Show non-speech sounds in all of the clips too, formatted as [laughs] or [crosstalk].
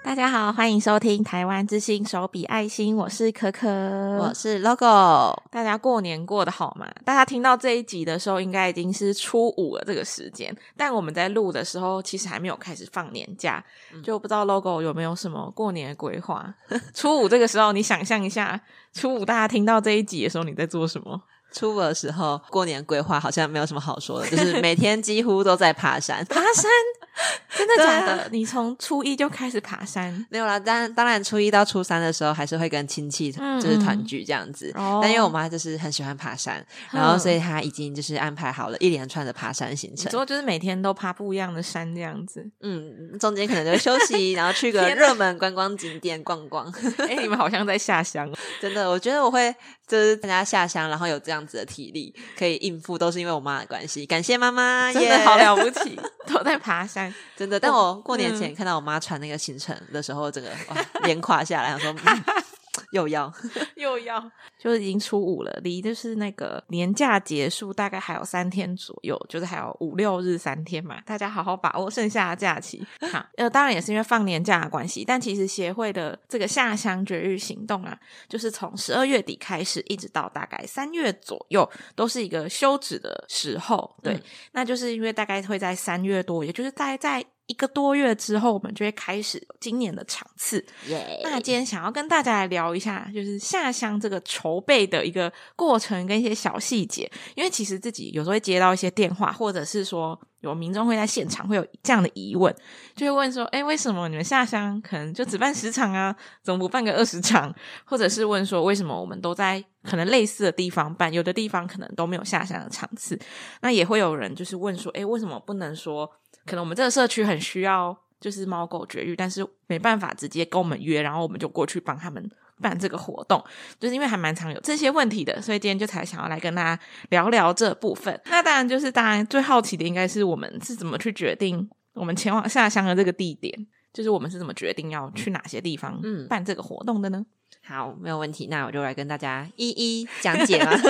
大家好，欢迎收听台湾之星手笔爱心，我是可可，我是 Logo。大家过年过得好吗？大家听到这一集的时候，应该已经是初五了这个时间，但我们在录的时候，其实还没有开始放年假，就不知道 Logo 有没有什么过年的规划。[laughs] 初五这个时候，你想象一下，初五大家听到这一集的时候，你在做什么？初五的时候，过年规划好像没有什么好说的，就是每天几乎都在爬山。[laughs] 爬山？真的假的？啊、你从初一就开始爬山？没有啦，当当然初一到初三的时候，还是会跟亲戚就是团聚这样子。嗯嗯但因为我妈就是很喜欢爬山，然后所以她已经就是安排好了一连串的爬山行程。之后就是每天都爬不一样的山这样子。嗯，中间可能就休息，然后去个热门观光景点逛逛。哎、欸，你们好像在下乡，[laughs] 真的，我觉得我会就是大家下乡，然后有这样子的体力可以应付，都是因为我妈的关系。感谢妈妈，[laughs] 真的好了不起，都在爬山。[laughs] 真的，但我过年前看到我妈传那个行程的时候，整个哇，脸垮下来，想说。嗯 [laughs] 又要 [laughs] 又要，就是已经初五了，离就是那个年假结束大概还有三天左右，就是还有五六日三天嘛，大家好好把握剩下的假期。[laughs] 好，呃，当然也是因为放年假的关系，但其实协会的这个下乡绝育行动啊，就是从十二月底开始，一直到大概三月左右，都是一个休止的时候。对，嗯、那就是因为大概会在三月多，也就是大概在。一个多月之后，我们就会开始今年的场次。那今天想要跟大家来聊一下，就是下乡这个筹备的一个过程跟一些小细节。因为其实自己有时候会接到一些电话，或者是说有民众会在现场会有这样的疑问，就会问说：“哎，为什么你们下乡可能就只办十场啊？怎么不办个二十场？”或者是问说：“为什么我们都在可能类似的地方办，有的地方可能都没有下乡的场次？”那也会有人就是问说：“哎，为什么不能说？”可能我们这个社区很需要，就是猫狗绝育，但是没办法直接跟我们约，然后我们就过去帮他们办这个活动，就是因为还蛮常有这些问题的，所以今天就才想要来跟大家聊聊这部分。那当然就是大家最好奇的，应该是我们是怎么去决定我们前往下乡的这个地点，就是我们是怎么决定要去哪些地方办这个活动的呢？嗯、好，没有问题，那我就来跟大家一一讲解嘛。[laughs]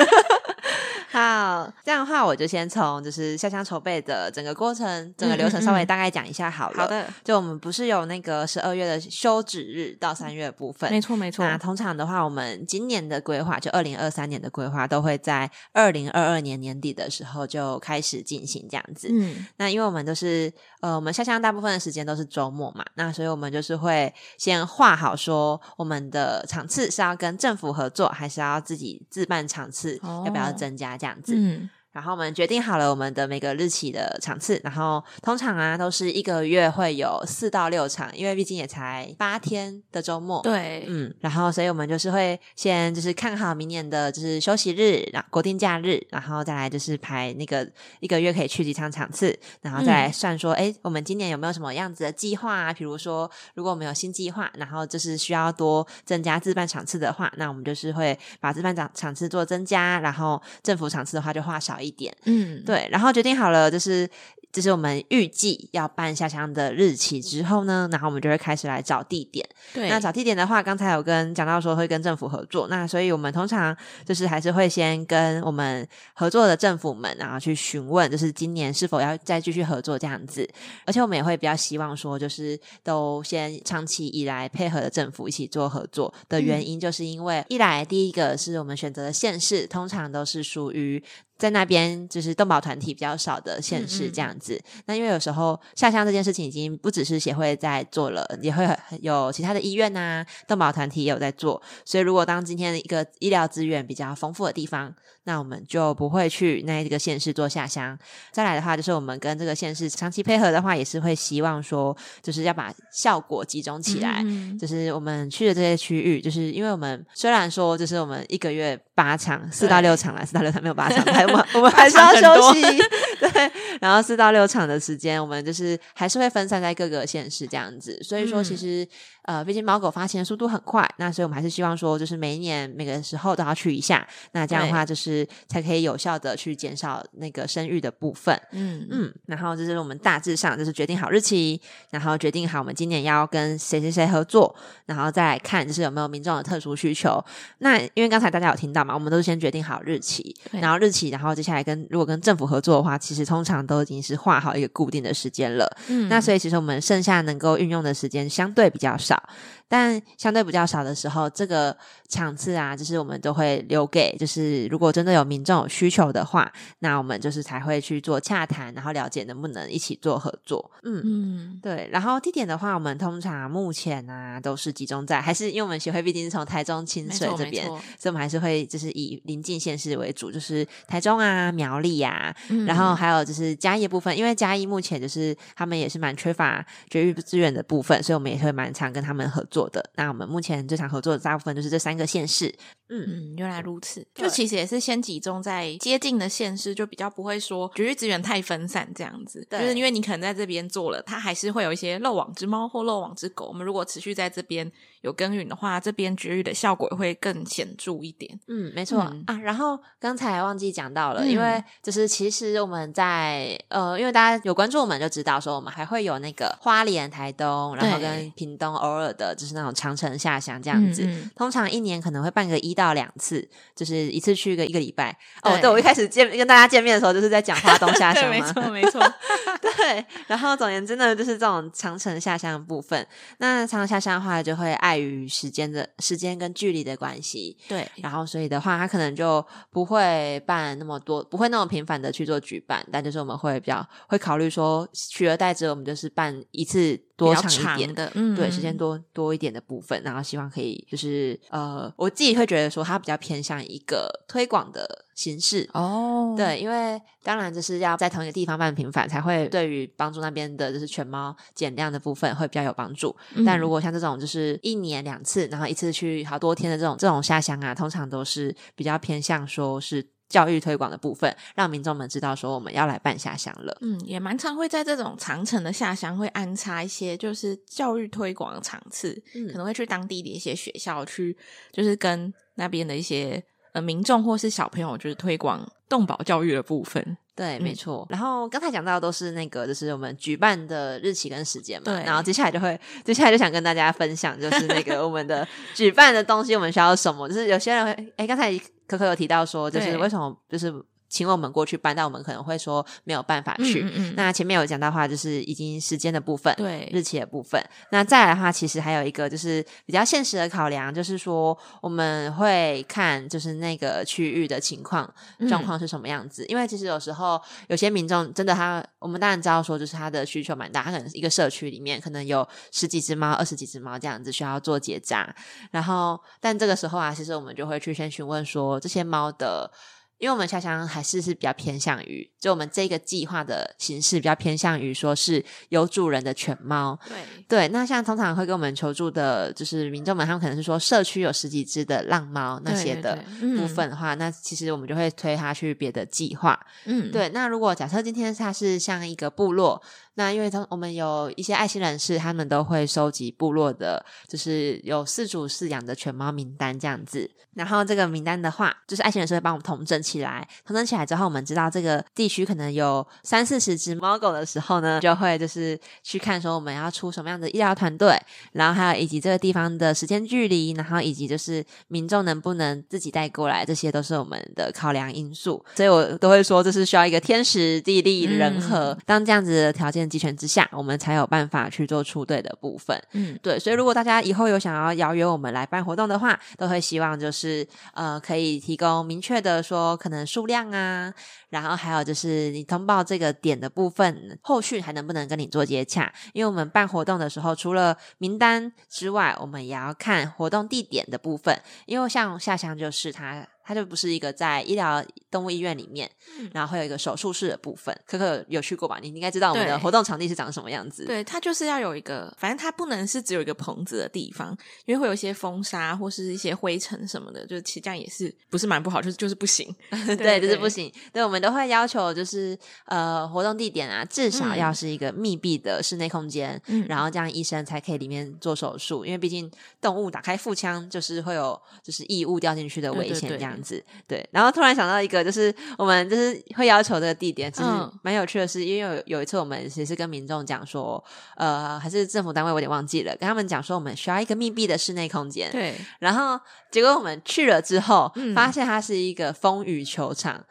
好，这样的话我就先从就是下乡筹备的整个过程、整个流程稍微大概讲一下好了。好的，就我们不是有那个十二月的休止日到三月的部分？没错，没错。那通常的话，我们今年的规划就二零二三年的规划都会在二零二二年年底的时候就开始进行这样子。嗯，那因为我们都是呃，我们下乡大部分的时间都是周末嘛，那所以我们就是会先画好说我们的场次是要跟政府合作，还是要自己自办场次，哦、要不要增加？这样嗯。然后我们决定好了我们的每个日期的场次，然后通常啊都是一个月会有四到六场，因为毕竟也才八天的周末。对，嗯，然后所以我们就是会先就是看好明年的就是休息日，然后国定假日，然后再来就是排那个一个月可以去几场场次，然后再来算说，哎、嗯，我们今年有没有什么样子的计划啊？比如说，如果我们有新计划，然后就是需要多增加自办场次的话，那我们就是会把自办场场次做增加，然后政府场次的话就画少一点。一点，嗯，对，然后决定好了，就是。就是我们预计要办下乡的日期之后呢，然后我们就会开始来找地点。对，那找地点的话，刚才有跟讲到说会跟政府合作，那所以我们通常就是还是会先跟我们合作的政府们，然后去询问，就是今年是否要再继续合作这样子。而且我们也会比较希望说，就是都先长期以来配合的政府一起做合作的原因，就是因为一来第一个是我们选择的县市，通常都是属于在那边就是动保团体比较少的县市这样子。嗯嗯那因为有时候下乡这件事情已经不只是协会在做了，也会有其他的医院呐、啊、动保团体也有在做。所以如果当今天一个医疗资源比较丰富的地方，那我们就不会去那一个县市做下乡。再来的话，就是我们跟这个县市长期配合的话，也是会希望说，就是要把效果集中起来。嗯、就是我们去的这些区域，就是因为我们虽然说就是我们一个月八场，四到六场啦，四到六场没有八场，[laughs] 们 [laughs] 我们还是要休息。[laughs] 对，然后四到六场的时间，我们就是还是会分散在各个县市这样子。所以说，其实、嗯、呃，毕竟猫狗发情的速度很快，那所以我们还是希望说，就是每一年每个时候都要去一下。那这样的话，就是才可以有效的去减少那个生育的部分。嗯嗯。然后就是我们大致上就是决定好日期，然后决定好我们今年要跟谁谁谁合作，然后再来看就是有没有民众的特殊需求。那因为刚才大家有听到嘛，我们都是先决定好日期，然后日期，然后接下来跟如果跟政府合作的话，其实通常都已经是画好一个固定的时间了。嗯，那所以其实我们剩下能够运用的时间相对比较少。到。但相对比较少的时候，这个场次啊，就是我们都会留给，就是如果真的有民众有需求的话，那我们就是才会去做洽谈，然后了解能不能一起做合作。嗯嗯，对。然后地点的话，我们通常目前啊都是集中在，还是因为我们协会毕竟是从台中清水这边，所以我们还是会就是以临近县市为主，就是台中啊、苗栗啊，嗯、然后还有就是嘉义部分，因为嘉义目前就是他们也是蛮缺乏绝育资源的部分，所以我们也会蛮常跟他们合作。做的，那我们目前这场合作的大部分就是这三个县市。嗯嗯，原来如此。就其实也是先集中在接近的县市，就比较不会说绝育资源太分散这样子。对，就是因为你可能在这边做了，它还是会有一些漏网之猫或漏网之狗。我们如果持续在这边有耕耘的话，这边绝育的效果会更显著一点。嗯，没错、嗯、啊。然后刚才忘记讲到了，嗯、因为就是其实我们在呃，因为大家有关注我们就知道说，我们还会有那个花莲、台东，然后跟屏东偶尔的，就是那种长城下乡这样子。通常一年可能会办个一到两次，就是一次去个一个礼拜。哦，对，我一开始见跟大家见面的时候，就是在讲花东下乡 [laughs] 没错，没错。[laughs] 对，然后总言之呢，就是这种长城下乡的部分。那长城下乡的话，就会碍于时间的时间跟距离的关系。对，然后所以的话，他可能就不会办那么多，不会那么频繁的去做举办。但就是我们会比较会考虑说，取而代之，我们就是办一次。多长一点的，嗯，对，时间多多一点的部分，然后希望可以就是呃，我自己会觉得说它比较偏向一个推广的形式哦，对，因为当然就是要在同一个地方办平反，才会对于帮助那边的就是犬猫减量的部分会比较有帮助。嗯、但如果像这种就是一年两次，然后一次去好多天的这种这种下乡啊，通常都是比较偏向说是。教育推广的部分，让民众们知道说我们要来办下乡了。嗯，也蛮常会在这种长城的下乡会安插一些就是教育推广的场次，嗯，可能会去当地的一些学校去，就是跟那边的一些呃民众或是小朋友，就是推广动保教育的部分。对，没错。嗯、然后刚才讲到的都是那个，就是我们举办的日期跟时间嘛。对。然后接下来就会，接下来就想跟大家分享，就是那个我们的 [laughs] 举办的东西，我们需要什么？就是有些人会，哎，刚才。可可有提到说，就是为什么就是请我们过去搬，但我们可能会说没有办法去。嗯嗯，那前面有讲到话，就是已经时间的部分，对日期的部分。那再来的话，其实还有一个就是比较现实的考量，就是说我们会看就是那个区域的情况状况是什么样子。嗯、因为其实有时候有些民众真的他，我们当然知道说，就是他的需求蛮大，他可能一个社区里面可能有十几只猫、二十几只猫这样子需要做结扎。然后，但这个时候啊，其实我们就会去先询问说这些猫的。因为我们下乡还是是比较偏向于，就我们这个计划的形式比较偏向于说是有主人的犬猫。对对，那像通常会跟我们求助的，就是民众们，他们可能是说社区有十几只的浪猫那些的部分的话，那其实我们就会推他去别的计划。嗯，对。那如果假设今天他是像一个部落。那因为他我们有一些爱心人士，他们都会收集部落的，就是有饲主饲养的犬猫名单这样子。然后这个名单的话，就是爱心人士会帮我们统整起来。统整起来之后，我们知道这个地区可能有三四十只猫狗的时候呢，就会就是去看说我们要出什么样的医疗团队，然后还有以及这个地方的时间距离，然后以及就是民众能不能自己带过来，这些都是我们的考量因素。所以我都会说，这是需要一个天时地利人和。嗯、当这样子的条件齐全之下，我们才有办法去做出队的部分。嗯，对，所以如果大家以后有想要邀约我们来办活动的话，都会希望就是呃，可以提供明确的说可能数量啊，然后还有就是你通报这个点的部分，后续还能不能跟你做接洽？因为我们办活动的时候，除了名单之外，我们也要看活动地点的部分，因为像下乡就是它。它就不是一个在医疗动物医院里面，嗯、然后会有一个手术室的部分。可可有去过吧？你应该知道我们的活动场地是长什么样子。对，它就是要有一个，反正它不能是只有一个棚子的地方，因为会有一些风沙或是一些灰尘什么的，就其实这样也是不是蛮不好，就是就是不行。[laughs] 对，对，就是不行。对，我们都会要求就是呃，活动地点啊，至少要是一个密闭的室内空间，嗯、然后这样医生才可以里面做手术，因为毕竟动物打开腹腔就是会有就是异物掉进去的危险，这样。子对，然后突然想到一个，就是我们就是会要求这个地点，其实蛮有趣的是，因为有有一次我们其实是跟民众讲说，呃，还是政府单位，我有点忘记了，跟他们讲说我们需要一个密闭的室内空间。对，然后结果我们去了之后，发现它是一个风雨球场。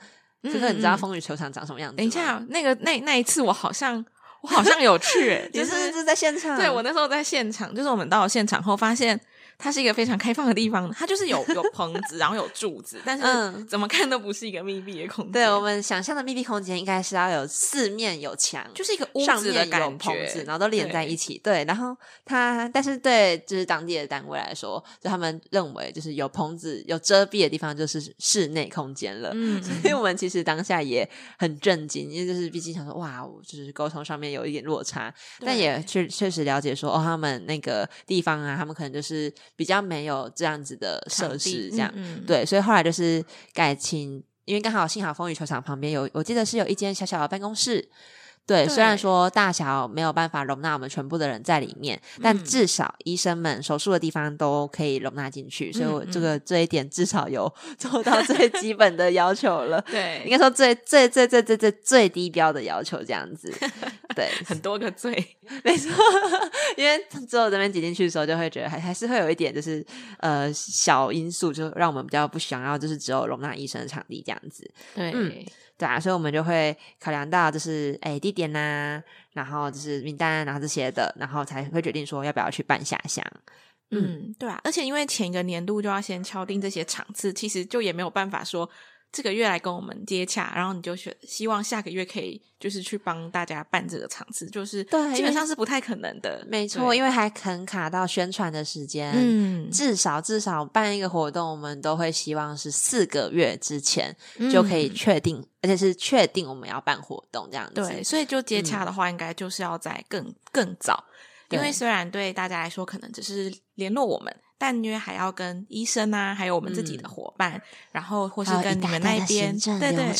就是，你知道风雨球场长什么样子？等一下，那个那那一次我好像我好像有去、欸，[laughs] 就是是，是在现场。对，我那时候在现场，就是我们到了现场后发现。它是一个非常开放的地方，它就是有有棚子，然后有柱子，但是怎么看都不是一个密闭的空间。对，我们想象的密闭空间应该是要有四面有墙，就是一个屋子的感觉，有棚子，然后都连在一起。对，对，然后它，但是对就是当地的单位来说，就他们认为就是有棚子、有遮蔽的地方就是室内空间了。嗯，[laughs] 所以我们其实当下也很震惊，因为就是毕竟想说哇，就是沟通上面有一点落差，但也确确实了解说哦，他们那个地方啊，他们可能就是。比较没有这样子的设施，这样、嗯嗯、对，所以后来就是改请，因为刚好幸好风雨球场旁边有，我记得是有一间小小的办公室。对，对，虽然说大小没有办法容纳我们全部的人在里面，嗯、但至少医生们手术的地方都可以容纳进去，嗯、所以我这个这一点至少有做到最基本的要求了。[laughs] 对，应该说最最最最最最最低标的要求这样子。[laughs] 对，很多个最，没错，因为之后这边挤进去的时候，就会觉得还还是会有一点就是呃小因素，就让我们比较不想要，就是只有容纳医生的场地这样子。对。对啊，所以我们就会考量到就是诶地点呐、然后就是名单，然后这些的，然后才会决定说要不要去办下乡。嗯对啊，而且因为前一个年度就要先敲定这些场次，其实就也没有办法说。这个月来跟我们接洽，然后你就选希望下个月可以就是去帮大家办这个场次，就是对，基本上是不太可能的。没错，因为还很卡到宣传的时间。嗯，至少至少办一个活动，我们都会希望是四个月之前就可以确定，嗯、而且是确定我们要办活动这样子。对，所以就接洽的话，应该就是要在更更早，因为虽然对大家来说可能只是联络我们。但约还要跟医生啊，还有我们自己的伙伴，嗯、然后或是跟你们那边，对对，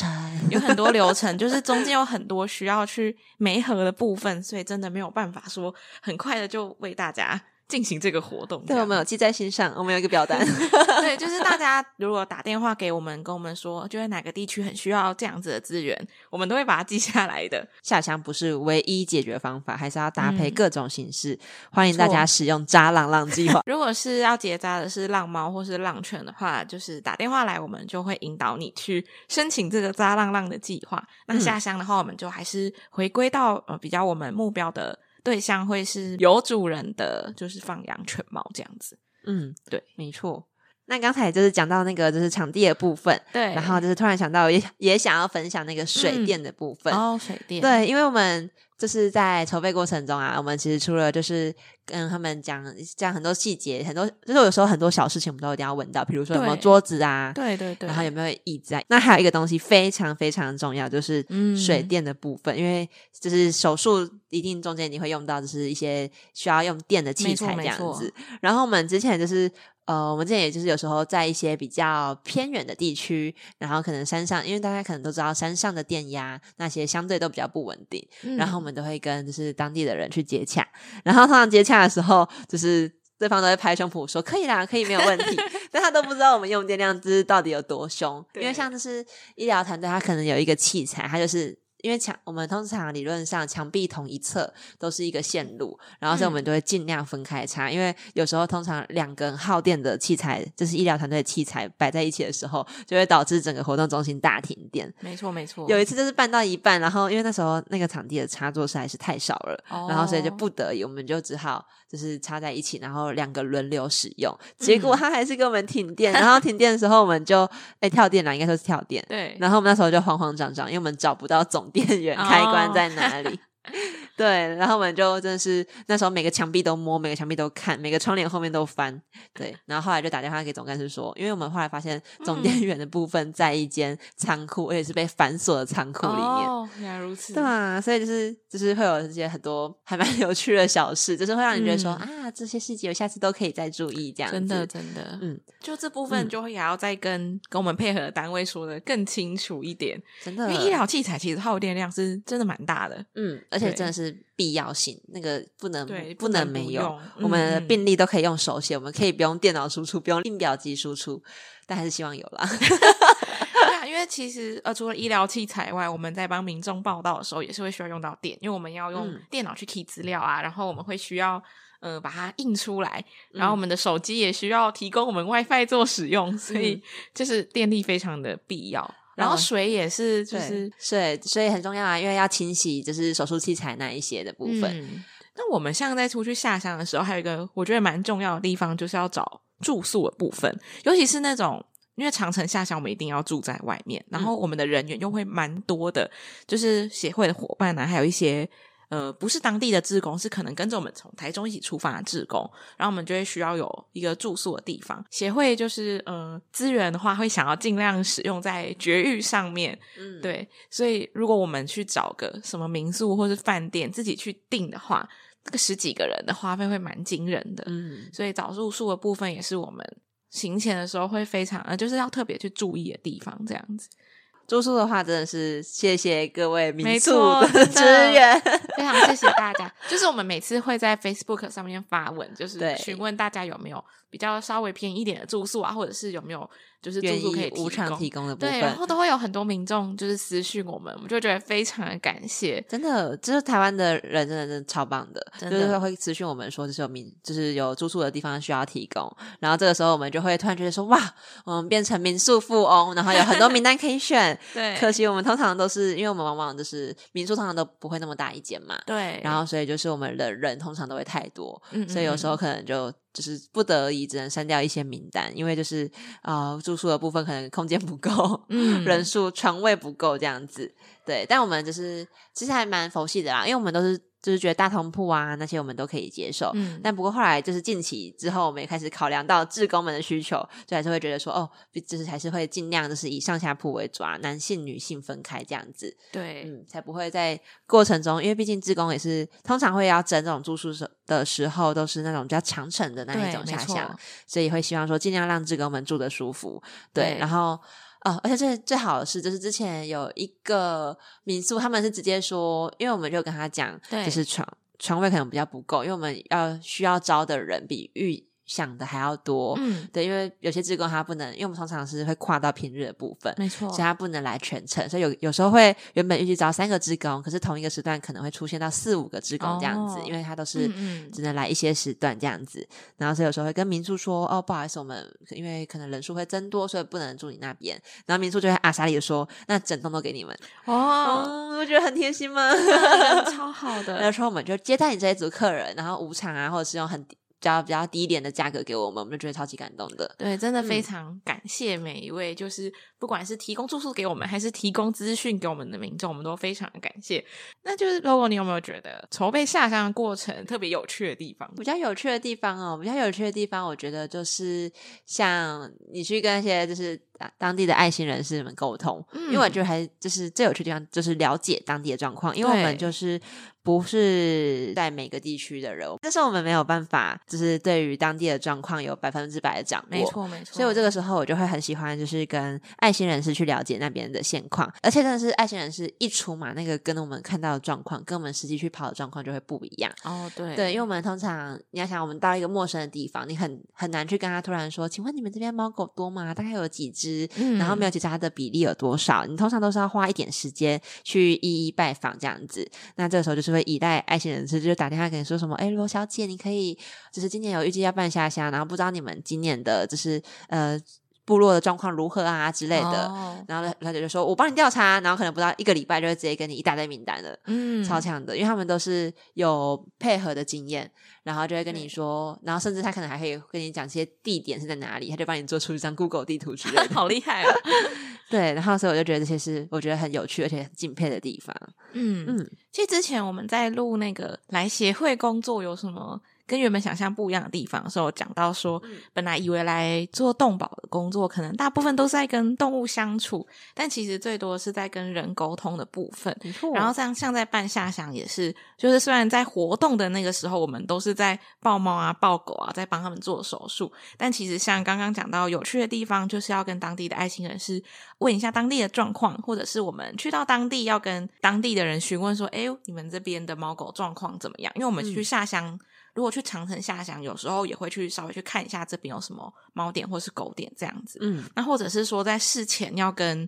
有很多流程，就是中间有很多需要去 [laughs] 媒合的部分，所以真的没有办法说很快的就为大家。进行这个活动，对，我们有记在心上，我们有一个表单。[laughs] 对，就是大家如果打电话给我们，跟我们说，就是哪个地区很需要这样子的资源，我们都会把它记下来的。[laughs] 下乡不是唯一解决方法，还是要搭配各种形式。嗯、欢迎大家使用“扎浪浪”计划。[laughs] 如果是要结扎的是浪猫或是浪犬的话，就是打电话来，我们就会引导你去申请这个“扎浪浪”的计划。那下乡的话，我们就还是回归到呃比较我们目标的。对象会是有主人的，就是放养犬猫这样子。嗯，对，没错。那刚才就是讲到那个就是场地的部分，对，然后就是突然想到也也想要分享那个水电的部分。嗯、哦，水电。对，因为我们。就是在筹备过程中啊，我们其实除了就是跟他们讲讲很多细节，很多就是有时候很多小事情我们都一定要问到，比如说有没有桌子啊，对对对，然后有没有椅子啊。那还有一个东西非常非常重要，就是水电的部分，嗯、因为就是手术一定中间你会用到，就是一些需要用电的器材这样子。然后我们之前就是。呃，我们之前也就是有时候在一些比较偏远的地区，然后可能山上，因为大家可能都知道山上的电压那些相对都比较不稳定，嗯、然后我们都会跟就是当地的人去接洽，然后通常接洽的时候，就是对方都会拍胸脯说可以啦，可以没有问题，[laughs] 但他都不知道我们用电量就是到底有多凶，因为像就是医疗团队，他可能有一个器材，他就是。因为墙，我们通常理论上墙壁同一侧都是一个线路，然后所以我们都会尽量分开插。嗯、因为有时候通常两根耗电的器材，就是医疗团队的器材摆在一起的时候，就会导致整个活动中心大停电。没错，没错。有一次就是办到一半，然后因为那时候那个场地的插座实在是太少了，哦、然后所以就不得已，我们就只好就是插在一起，然后两个轮流使用。结果他还是给我们停电，嗯、然后停电的时候我们就哎跳电了，应该说是跳电。对。然后我们那时候就慌慌张张，因为我们找不到总。电源开关在哪里？Oh. [laughs] 对，然后我们就真的是那时候每个墙壁都摸，每个墙壁都看，每个窗帘后面都翻。对，然后后来就打电话给总干事说，因为我们后来发现总电源的部分在一间仓库，而且是被反锁的仓库里面。哦，原来如此。对啊，所以就是就是会有这些很多还蛮 [laughs] 有趣的小事，就是会让你觉得说、嗯、啊，这些细节我下次都可以再注意这样子。真的，真的，嗯，就这部分就会也要再跟、嗯、跟我们配合的单位说的更清楚一点。真的，因为医疗器材其实耗电量是真的蛮大的。嗯，而且真的是。必要性那个不能对不能没有，嗯、我们的病历都可以用手写，嗯、我们可以不用电脑输出，不用印表机输出，但还是希望有啦。[laughs] [laughs] 对啊，因为其实呃，除了医疗器材外，我们在帮民众报道的时候也是会需要用到电，因为我们要用电脑去 key 资料啊，嗯、然后我们会需要呃把它印出来，然后我们的手机也需要提供我们 WiFi 做使用，所以就是电力非常的必要。然后水也是，就是水水很重要啊，因为要清洗就是手术器材那一些的部分。嗯、那我们像在出去下乡的时候，还有一个我觉得蛮重要的地方，就是要找住宿的部分，尤其是那种。因为长城下乡，我们一定要住在外面，然后我们的人员又会蛮多的，就是协会的伙伴啊，还有一些呃不是当地的志工，是可能跟着我们从台中一起出发的志工，然后我们就会需要有一个住宿的地方。协会就是呃资源的话，会想要尽量使用在绝育上面，嗯，对，所以如果我们去找个什么民宿或是饭店自己去订的话，这个十几个人的花费会蛮惊人的，嗯，所以找住宿的部分也是我们。行前的时候会非常呃，就是要特别去注意的地方，这样子。住宿的话，真的是谢谢各位民宿的 [laughs] 支援，非常谢谢大家。就是我们每次会在 Facebook 上面发文，就是询问大家有没有比较稍微便宜一点的住宿啊，或者是有没有。就是住宿可以无偿提供的部分，对，然后都会有很多民众就是私讯我们，我们就觉得非常的感谢，真的，就是台湾的人真的真的超棒的，的就是会私讯我们说，就是有民，就是有住宿的地方需要提供，然后这个时候我们就会突然觉得说，哇，我们变成民宿富翁，然后有很多名单可以选，[laughs] 对，可惜我们通常都是因为我们往往就是民宿通常都不会那么大一间嘛，对，然后所以就是我们的人通常都会太多，嗯，所以有时候可能就。就是不得已只能删掉一些名单，因为就是啊、呃、住宿的部分可能空间不够，嗯，人数床位不够这样子，对。但我们就是其实还蛮佛系的啦，因为我们都是。就是觉得大通铺啊那些我们都可以接受，嗯，但不过后来就是近期之后，我们也开始考量到志工们的需求，就还是会觉得说，哦，就是还是会尽量就是以上下铺为主啊，男性女性分开这样子，对，嗯，才不会在过程中，因为毕竟志工也是通常会要整这种住宿的时候，都是那种比较长程的那一种下乡，所以会希望说尽量让志工们住的舒服，对，对。然后。哦，而且最最好的是，就是之前有一个民宿，他们是直接说，因为我们就跟他讲，对，就是床床位可能比较不够，因为我们要需要招的人比预。想的还要多，嗯，对，因为有些职工他不能，因为我们通常是会跨到平日的部分，没错，所以他不能来全程，所以有有时候会原本预计招三个职工，可是同一个时段可能会出现到四五个职工这样子，哦、因为他都是只能来一些时段这样子，嗯嗯，然后所以有时候会跟民宿说，哦，不好意思，我们因为可能人数会增多，所以不能住你那边，然后民宿就会阿莎力的说，那整栋都给你们，哦，哦，我觉得很贴心吗？超好的，那时候我们就接待你这一组客人，然后无偿啊，或者是用很。比较比较低一点的价格给我们，我们就觉得超级感动的。对，真的非常感谢每一位，就是不管是提供住宿给我们，还是提供资讯给我们的民众，我们都非常感谢。那就是 Logo，你有没有觉得筹备下乡的过程特别有趣的地方？比较有趣的地方哦，比较有趣的地方，我觉得就是像你去跟那些就是。当地的爱心人士们沟通，嗯，因为我觉得还就是最有趣的地方，就是了解当地的状况。因为我们就是不是在每个地区的人，但是我们没有办法，就是对于当地的状况有百分之百的掌握。没错，没错。所以我这个时候我就会很喜欢，就是跟爱心人士去了解那边的现况。而且真的是爱心人士一出马，那个跟我们看到的状况，跟我们实际去跑的状况就会不一样。哦，对，对，因为我们通常你要想，我们到一个陌生的地方，你很很难去跟他突然说，请问你们这边猫狗多吗？大概有几只？嗯、然后没有记住它的比例有多少，你通常都是要花一点时间去一一拜访这样子。那这个时候就是会依赖爱心人士，就是打电话给你说什么，哎，罗小姐，你可以，就是今年有预计要办下乡，然后不知道你们今年的就是呃。部落的状况如何啊之类的，哦、然后他就就说：“我帮你调查。”然后可能不到一个礼拜就会直接给你一大堆名单了，嗯，超强的，因为他们都是有配合的经验，然后就会跟你说，然后甚至他可能还会跟你讲这些地点是在哪里，他就帮你做出一张 Google 地图之类的，[laughs] 好厉害啊！对，然后所以我就觉得这些是我觉得很有趣而且很敬佩的地方。嗯嗯，其实之前我们在录那个来协会工作有什么？跟原本想象不一样的地方，所以我讲到说，本来以为来做动保的工作，可能大部分都是在跟动物相处，但其实最多是在跟人沟通的部分。然后像像在办下乡也是，就是虽然在活动的那个时候，我们都是在抱猫啊、抱狗啊，在帮他们做手术，但其实像刚刚讲到有趣的地方，就是要跟当地的爱心人士问一下当地的状况，或者是我们去到当地要跟当地的人询问说：“哎，你们这边的猫狗状况怎么样？”因为我们去下乡。嗯如果去长城下乡，有时候也会去稍微去看一下这边有什么猫点或是狗点这样子。嗯，那或者是说在事前要跟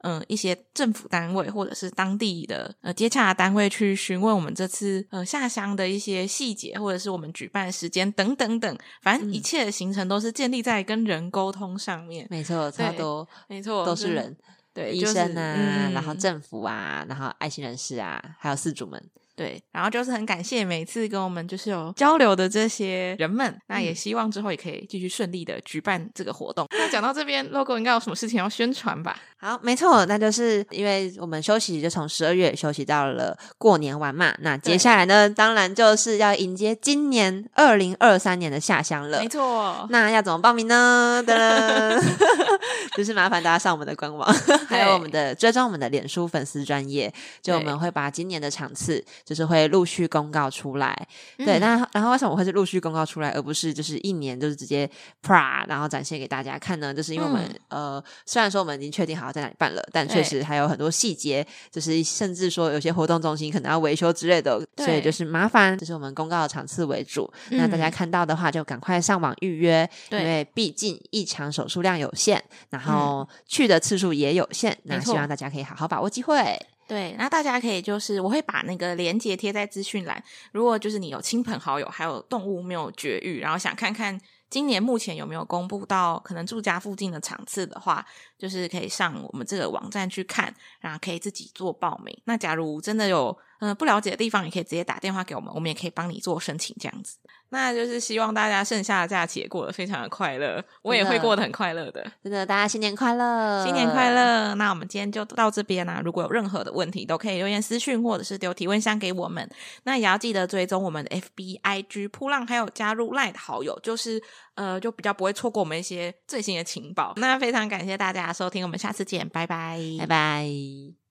嗯、呃、一些政府单位或者是当地的呃接洽的单位去询问我们这次呃下乡的一些细节，或者是我们举办时间等等等，反正一切的行程都是建立在跟人沟通上面。没错，差不多，没错，都是人。对，医生啊，嗯、然后政府啊，然后爱心人士啊，还有饲主们。对，然后就是很感谢每次跟我们就是有交流的这些人们，那也希望之后也可以继续顺利的举办这个活动。那讲到这边，logo 应该有什么事情要宣传吧？好，没错，那就是因为我们休息就从十二月休息到了过年完嘛，那接下来呢，当然就是要迎接今年二零二三年的下乡了。没错，那要怎么报名呢？噔噔 [laughs] 就是麻烦大家上我们的官网，还有我们的追踪我们的脸书粉丝专业，就我们会把今年的场次。就是会陆续公告出来，嗯、对，那然后为什么我会是陆续公告出来，而不是就是一年就是直接啪然后展现给大家看呢？就是因为我们、嗯、呃，虽然说我们已经确定好要在哪里办了，但确实还有很多细节，就是甚至说有些活动中心可能要维修之类的，所以就是麻烦，就是我们公告的场次为主。嗯、那大家看到的话，就赶快上网预约，因为毕竟一场手术量有限，然后去的次数也有限，嗯、那希望大家可以好好把握机会。对，那大家可以就是我会把那个链接贴在资讯栏。如果就是你有亲朋好友还有动物没有绝育，然后想看看今年目前有没有公布到可能住家附近的场次的话，就是可以上我们这个网站去看，然后可以自己做报名。那假如真的有嗯、不了解的地方，也可以直接打电话给我们，我们也可以帮你做申请这样子。那就是希望大家剩下的假期也过得非常的快乐，我也会过得很快乐的。真的，大家新年快乐，新年快乐！那我们今天就到这边啦、啊。如果有任何的问题，都可以留言私讯或者是丢提问箱给我们。那也要记得追踪我们的 FB、IG、噗浪，还有加入 LINE 的好友，就是呃，就比较不会错过我们一些最新的情报。那非常感谢大家的收听，我们下次见，拜拜，拜拜。